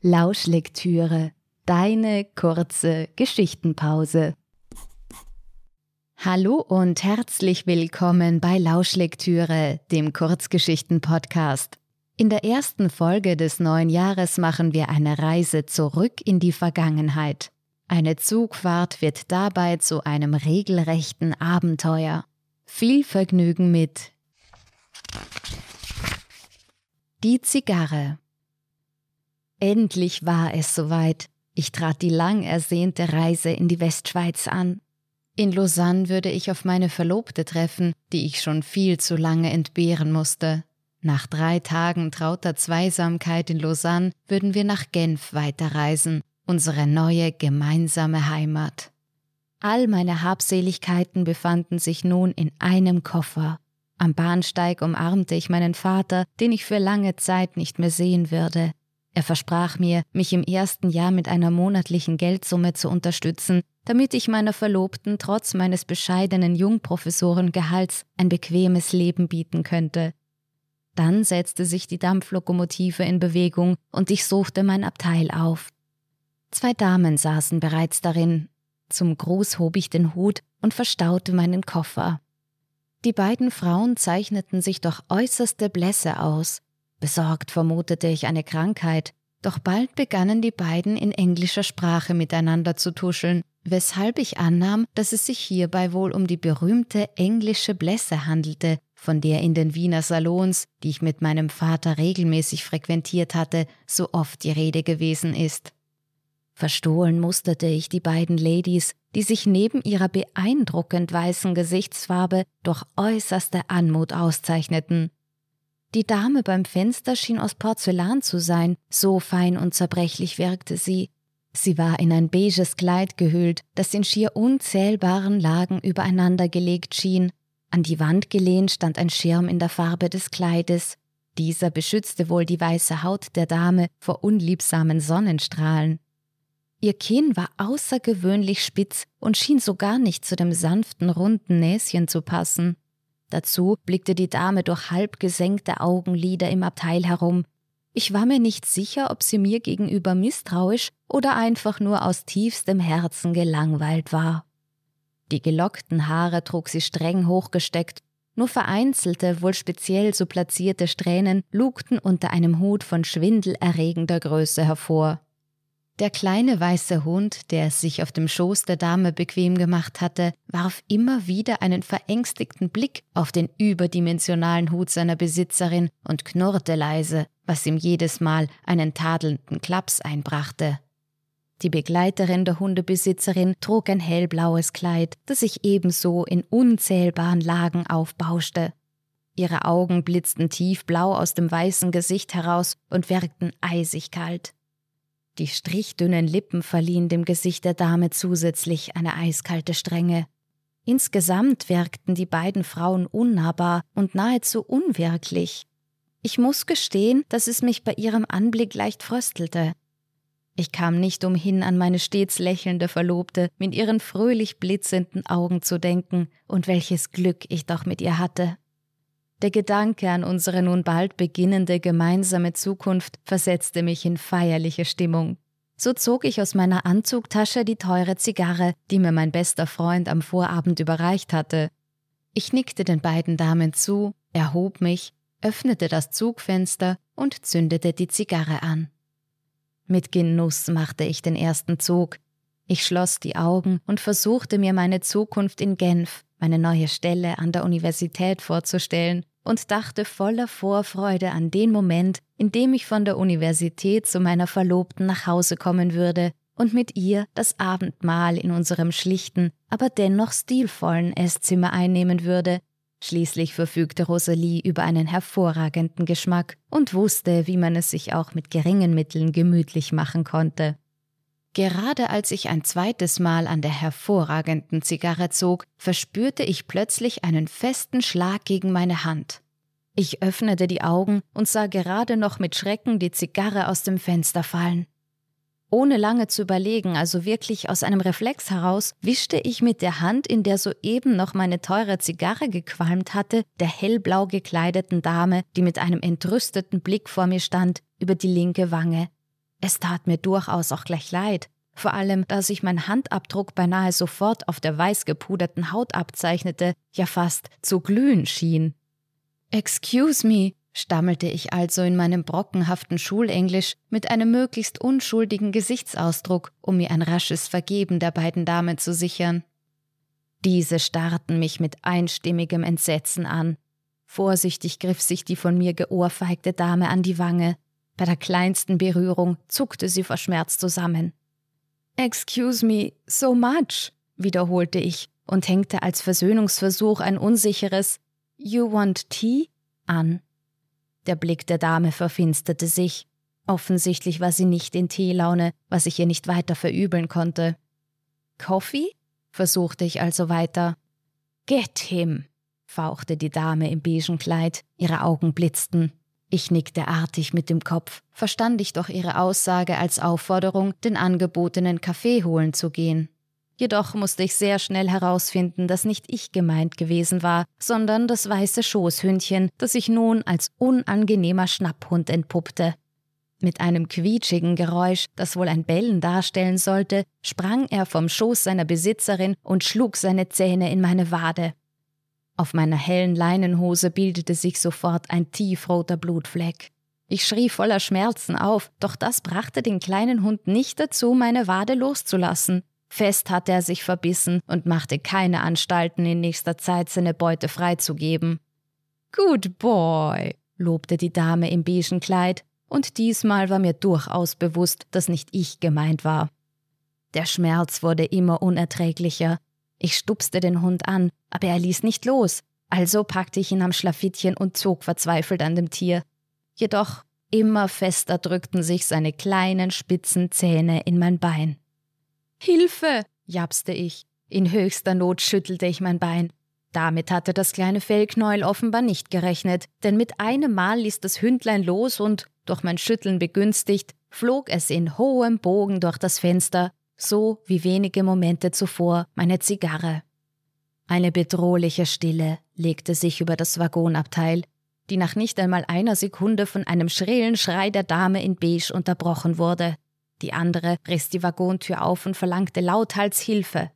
Lauschlektüre, deine kurze Geschichtenpause. Hallo und herzlich willkommen bei Lauschlektüre, dem Kurzgeschichten-Podcast. In der ersten Folge des neuen Jahres machen wir eine Reise zurück in die Vergangenheit. Eine Zugfahrt wird dabei zu einem regelrechten Abenteuer. Viel Vergnügen mit Die Zigarre Endlich war es soweit. Ich trat die lang ersehnte Reise in die Westschweiz an. In Lausanne würde ich auf meine Verlobte treffen, die ich schon viel zu lange entbehren musste. Nach drei Tagen trauter Zweisamkeit in Lausanne würden wir nach Genf weiterreisen, unsere neue gemeinsame Heimat. All meine Habseligkeiten befanden sich nun in einem Koffer. Am Bahnsteig umarmte ich meinen Vater, den ich für lange Zeit nicht mehr sehen würde. Er versprach mir, mich im ersten Jahr mit einer monatlichen Geldsumme zu unterstützen, damit ich meiner Verlobten trotz meines bescheidenen Jungprofessorengehalts ein bequemes Leben bieten könnte. Dann setzte sich die Dampflokomotive in Bewegung und ich suchte mein Abteil auf. Zwei Damen saßen bereits darin. Zum Gruß hob ich den Hut und verstaute meinen Koffer. Die beiden Frauen zeichneten sich durch äußerste Blässe aus. Besorgt vermutete ich eine Krankheit, doch bald begannen die beiden in englischer Sprache miteinander zu tuscheln, weshalb ich annahm, dass es sich hierbei wohl um die berühmte englische Blässe handelte, von der in den Wiener Salons, die ich mit meinem Vater regelmäßig frequentiert hatte, so oft die Rede gewesen ist. Verstohlen musterte ich die beiden Ladies, die sich neben ihrer beeindruckend weißen Gesichtsfarbe durch äußerste Anmut auszeichneten. Die Dame beim Fenster schien aus Porzellan zu sein, so fein und zerbrechlich wirkte sie. Sie war in ein beiges Kleid gehüllt, das in schier unzählbaren Lagen übereinander gelegt schien. An die Wand gelehnt stand ein Schirm in der Farbe des Kleides. Dieser beschützte wohl die weiße Haut der Dame vor unliebsamen Sonnenstrahlen. Ihr Kinn war außergewöhnlich spitz und schien so gar nicht zu dem sanften, runden Näschen zu passen. Dazu blickte die Dame durch halb gesenkte Augenlider im Abteil herum. Ich war mir nicht sicher, ob sie mir gegenüber misstrauisch oder einfach nur aus tiefstem Herzen gelangweilt war. Die gelockten Haare trug sie streng hochgesteckt, nur vereinzelte, wohl speziell so platzierte Strähnen lugten unter einem Hut von schwindelerregender Größe hervor. Der kleine weiße Hund, der es sich auf dem Schoß der Dame bequem gemacht hatte, warf immer wieder einen verängstigten Blick auf den überdimensionalen Hut seiner Besitzerin und knurrte leise, was ihm jedes Mal einen tadelnden Klaps einbrachte. Die Begleiterin der Hundebesitzerin trug ein hellblaues Kleid, das sich ebenso in unzählbaren Lagen aufbauschte. Ihre Augen blitzten tiefblau aus dem weißen Gesicht heraus und wirkten eisig kalt. Die strichdünnen Lippen verliehen dem Gesicht der Dame zusätzlich eine eiskalte Strenge. Insgesamt wirkten die beiden Frauen unnahbar und nahezu unwirklich. Ich muss gestehen, dass es mich bei ihrem Anblick leicht fröstelte. Ich kam nicht umhin, an meine stets lächelnde Verlobte mit ihren fröhlich blitzenden Augen zu denken, und welches Glück ich doch mit ihr hatte. Der Gedanke an unsere nun bald beginnende gemeinsame Zukunft versetzte mich in feierliche Stimmung. So zog ich aus meiner Anzugtasche die teure Zigarre, die mir mein bester Freund am Vorabend überreicht hatte. Ich nickte den beiden Damen zu, erhob mich, öffnete das Zugfenster und zündete die Zigarre an. Mit Genuss machte ich den ersten Zug. Ich schloss die Augen und versuchte mir meine Zukunft in Genf, meine neue Stelle an der Universität vorzustellen und dachte voller Vorfreude an den Moment, in dem ich von der Universität zu meiner Verlobten nach Hause kommen würde und mit ihr das Abendmahl in unserem schlichten, aber dennoch stilvollen Esszimmer einnehmen würde. Schließlich verfügte Rosalie über einen hervorragenden Geschmack und wusste, wie man es sich auch mit geringen Mitteln gemütlich machen konnte. Gerade als ich ein zweites Mal an der hervorragenden Zigarre zog, verspürte ich plötzlich einen festen Schlag gegen meine Hand. Ich öffnete die Augen und sah gerade noch mit Schrecken die Zigarre aus dem Fenster fallen. Ohne lange zu überlegen, also wirklich aus einem Reflex heraus, wischte ich mit der Hand, in der soeben noch meine teure Zigarre gequalmt hatte, der hellblau gekleideten Dame, die mit einem entrüsteten Blick vor mir stand, über die linke Wange. Es tat mir durchaus auch gleich leid, vor allem da sich mein Handabdruck beinahe sofort auf der weiß gepuderten Haut abzeichnete, ja fast zu glühen schien. Excuse me, stammelte ich also in meinem brockenhaften Schulenglisch mit einem möglichst unschuldigen Gesichtsausdruck, um mir ein rasches Vergeben der beiden Damen zu sichern. Diese starrten mich mit einstimmigem Entsetzen an. Vorsichtig griff sich die von mir geohrfeigte Dame an die Wange. Bei der kleinsten Berührung zuckte sie vor Schmerz zusammen. Excuse me so much, wiederholte ich und hängte als Versöhnungsversuch ein unsicheres You want tea an. Der Blick der Dame verfinsterte sich. Offensichtlich war sie nicht in Teelaune, was ich ihr nicht weiter verübeln konnte. Coffee? versuchte ich also weiter. Get him, fauchte die Dame im beigen Kleid, ihre Augen blitzten. Ich nickte artig mit dem Kopf, verstand ich doch ihre Aussage als Aufforderung, den angebotenen Kaffee holen zu gehen. Jedoch musste ich sehr schnell herausfinden, dass nicht ich gemeint gewesen war, sondern das weiße Schoßhündchen, das sich nun als unangenehmer Schnapphund entpuppte. Mit einem quietschigen Geräusch, das wohl ein Bellen darstellen sollte, sprang er vom Schoß seiner Besitzerin und schlug seine Zähne in meine Wade. Auf meiner hellen Leinenhose bildete sich sofort ein tiefroter Blutfleck. Ich schrie voller Schmerzen auf, doch das brachte den kleinen Hund nicht dazu, meine Wade loszulassen. Fest hatte er sich verbissen und machte keine Anstalten, in nächster Zeit seine Beute freizugeben. Good boy, lobte die Dame im beigen Kleid, und diesmal war mir durchaus bewusst, dass nicht ich gemeint war. Der Schmerz wurde immer unerträglicher. Ich stupste den Hund an, aber er ließ nicht los, also packte ich ihn am Schlafittchen und zog verzweifelt an dem Tier. Jedoch immer fester drückten sich seine kleinen spitzen Zähne in mein Bein. Hilfe! japste ich. In höchster Not schüttelte ich mein Bein. Damit hatte das kleine Fellknäuel offenbar nicht gerechnet, denn mit einem Mal ließ das Hündlein los und, durch mein Schütteln begünstigt, flog es in hohem Bogen durch das Fenster, so wie wenige Momente zuvor meine Zigarre. Eine bedrohliche Stille legte sich über das Waggonabteil, die nach nicht einmal einer Sekunde von einem schrillen Schrei der Dame in Beige unterbrochen wurde. Die andere riss die Waggontür auf und verlangte lauthals Hilfe.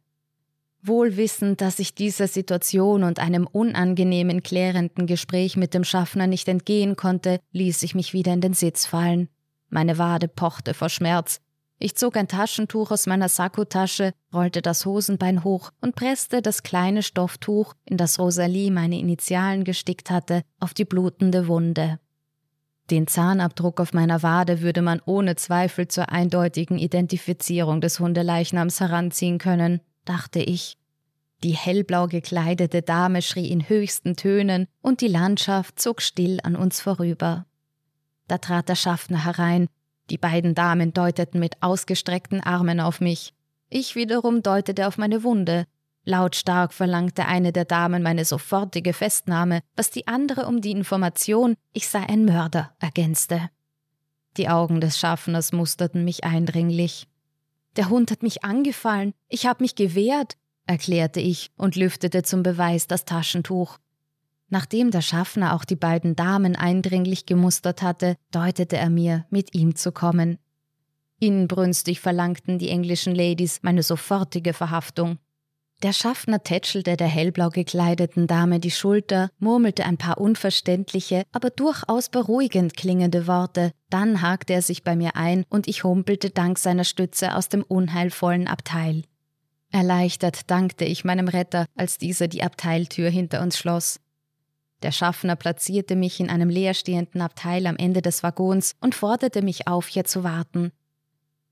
Wohl wissend, dass ich dieser Situation und einem unangenehmen klärenden Gespräch mit dem Schaffner nicht entgehen konnte, ließ ich mich wieder in den Sitz fallen. Meine Wade pochte vor Schmerz. Ich zog ein Taschentuch aus meiner Sakkotasche, rollte das Hosenbein hoch und presste das kleine Stofftuch, in das Rosalie meine Initialen gestickt hatte, auf die blutende Wunde. Den Zahnabdruck auf meiner Wade würde man ohne Zweifel zur eindeutigen Identifizierung des Hundeleichnams heranziehen können, dachte ich. Die hellblau gekleidete Dame schrie in höchsten Tönen und die Landschaft zog still an uns vorüber. Da trat der Schaffner herein. Die beiden Damen deuteten mit ausgestreckten Armen auf mich. Ich wiederum deutete auf meine Wunde, Lautstark verlangte eine der Damen meine sofortige Festnahme, was die andere um die Information, ich sei ein Mörder, ergänzte. Die Augen des Schaffners musterten mich eindringlich. Der Hund hat mich angefallen, ich habe mich gewehrt, erklärte ich und lüftete zum Beweis das Taschentuch. Nachdem der Schaffner auch die beiden Damen eindringlich gemustert hatte, deutete er mir, mit ihm zu kommen. Inbrünstig verlangten die englischen Ladies meine sofortige Verhaftung. Der Schaffner tätschelte der hellblau gekleideten Dame die Schulter, murmelte ein paar unverständliche, aber durchaus beruhigend klingende Worte, dann hakte er sich bei mir ein und ich humpelte dank seiner Stütze aus dem unheilvollen Abteil. Erleichtert dankte ich meinem Retter, als dieser die Abteiltür hinter uns schloss. Der Schaffner platzierte mich in einem leerstehenden Abteil am Ende des Waggons und forderte mich auf, hier zu warten.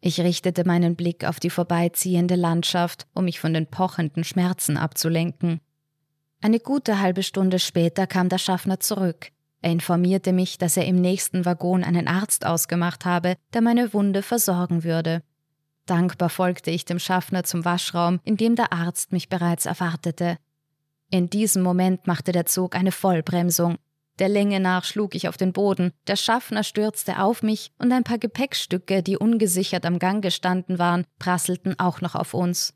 Ich richtete meinen Blick auf die vorbeiziehende Landschaft, um mich von den pochenden Schmerzen abzulenken. Eine gute halbe Stunde später kam der Schaffner zurück. Er informierte mich, dass er im nächsten Waggon einen Arzt ausgemacht habe, der meine Wunde versorgen würde. Dankbar folgte ich dem Schaffner zum Waschraum, in dem der Arzt mich bereits erwartete. In diesem Moment machte der Zug eine Vollbremsung. Der Länge nach schlug ich auf den Boden, der Schaffner stürzte auf mich und ein paar Gepäckstücke, die ungesichert am Gang gestanden waren, prasselten auch noch auf uns.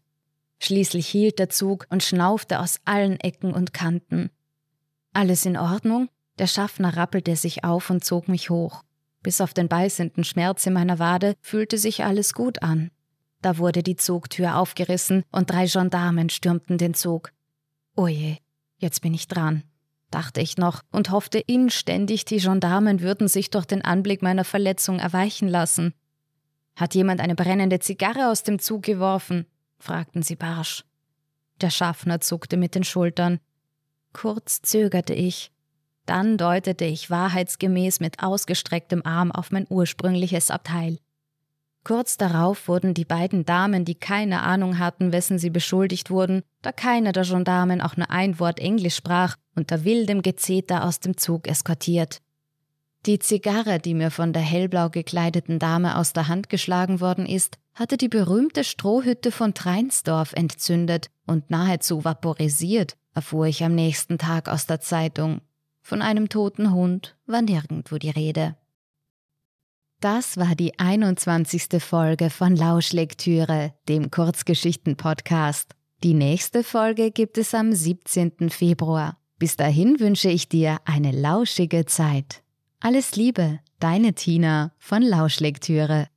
Schließlich hielt der Zug und schnaufte aus allen Ecken und Kanten. Alles in Ordnung? Der Schaffner rappelte sich auf und zog mich hoch. Bis auf den beißenden Schmerz in meiner Wade fühlte sich alles gut an. Da wurde die Zugtür aufgerissen und drei Gendarmen stürmten den Zug. Oje, jetzt bin ich dran dachte ich noch und hoffte inständig, die Gendarmen würden sich durch den Anblick meiner Verletzung erweichen lassen. Hat jemand eine brennende Zigarre aus dem Zug geworfen? fragten sie barsch. Der Schaffner zuckte mit den Schultern. Kurz zögerte ich. Dann deutete ich wahrheitsgemäß mit ausgestrecktem Arm auf mein ursprüngliches Abteil. Kurz darauf wurden die beiden Damen, die keine Ahnung hatten, wessen sie beschuldigt wurden, da keiner der Gendarmen auch nur ein Wort Englisch sprach, unter wildem Gezeter aus dem Zug eskortiert. Die Zigarre, die mir von der hellblau gekleideten Dame aus der Hand geschlagen worden ist, hatte die berühmte Strohhütte von Treinsdorf entzündet und nahezu vaporisiert, erfuhr ich am nächsten Tag aus der Zeitung. Von einem toten Hund war nirgendwo die Rede. Das war die 21. Folge von Lauschlektüre, dem Kurzgeschichten-Podcast. Die nächste Folge gibt es am 17. Februar. Bis dahin wünsche ich dir eine lauschige Zeit. Alles Liebe, deine Tina von Lauschlektüre.